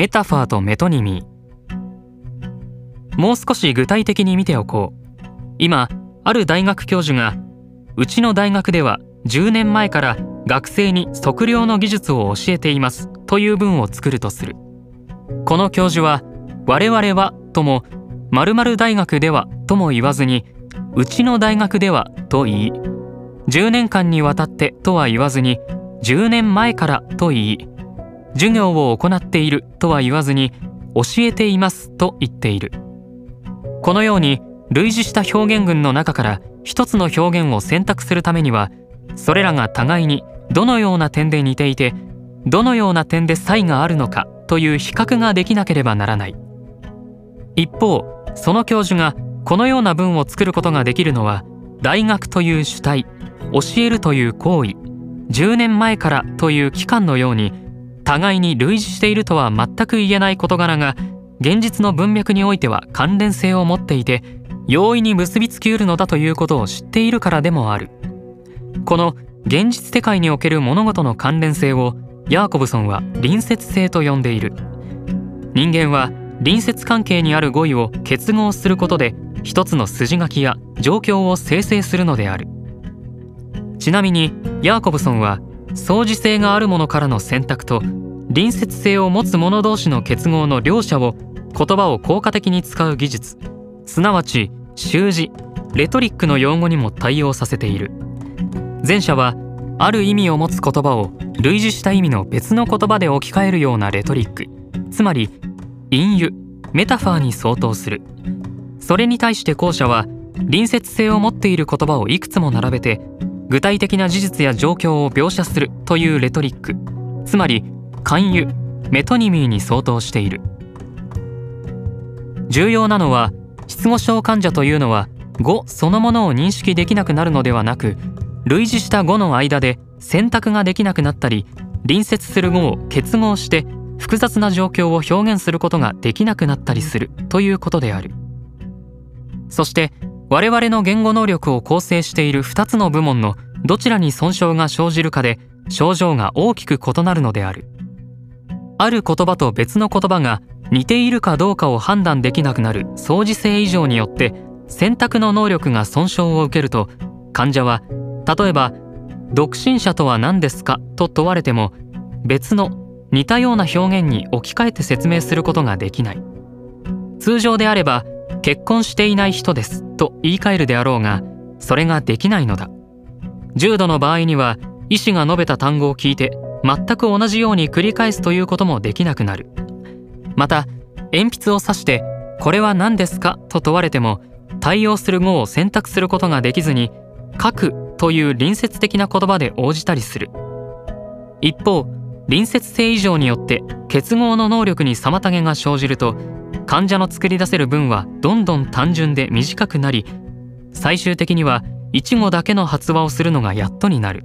メタファーとメトニミもう少し具体的に見ておこう。今ある大学教授がうちの大学では10年前から学生に測量の技術を教えていますという文を作るとする。この教授は我々はとも〇〇大学ではとも言わずにうちの大学ではと言い10年間にわたってとは言わずに10年前からと言い授業を行っているとは言わずに教えていますと言っている。このように類似した表現群の中から一つの表現を選択するためにはそれらが互いにどのような点で似ていてどのような点で差異があるのかという比較ができなければならない。一方その教授がこのような文を作ることができるのは大学という主体教えるという行為10年前からという期間のように互いに類似しているとは全く言えない事柄が現実の文脈においては関連性を持っていて容易に結びつきうるのだということを知っているからでもある。この現実世界における物事の関連性をヤーコブソンは隣接性と呼んでいる。人間は隣接関係にある語彙を結合することで一つの筋書きや状況を生成するのである。ちなみにヤーコブソンは相似性があるものからの選択と隣接性を持つ者同士の結合の両者を言葉を効果的に使う技術すなわち習字レトリックの用語にも対応させている。前者はある意味を持つ言葉を類似した意味の別の言葉で置き換えるようなレトリック。つまり隠喩メタファーに相当する。それに対して後者は隣接性を持っている言葉をいくつも並べて具体的な事実や状況を描写するというレトリック。つまり勧誘メトニミーに相当している。重要なのは失語症患者というのは語そのものを認識できなくなるのではなく類似した語の間で選択ができなくなったり隣接する語を結合して複雑な状況を表現することができなくなったりするということである。そして我々の言語能力を構成している2つの部門のどちらに損傷が生じるかで症状が大きく異なるのである。ある言葉と別の言葉が似ているかどうかを判断できなくなる。相似性異常によって選択の能力が損傷を受けると患者は例えば「独身者とは何ですか?」と問われても別の似たような表現に置き換えて説明することができない。通常であれば結婚していない人ですと言い換えるであろうがそれができないのだ。重度の場合には医師が述べた単語を聞いて全く同じように繰り返すということもできなくなる。また鉛筆を指して「これは何ですか?」と問われても対応する語を選択することができずに「書く」という隣接的な言葉で応じたりする。一方隣接性異常によって結合の能力に妨げが生じると患者の作り出せる分はどんどん単純で短くなり最終的には一語だけの発話をするのがやっとになる。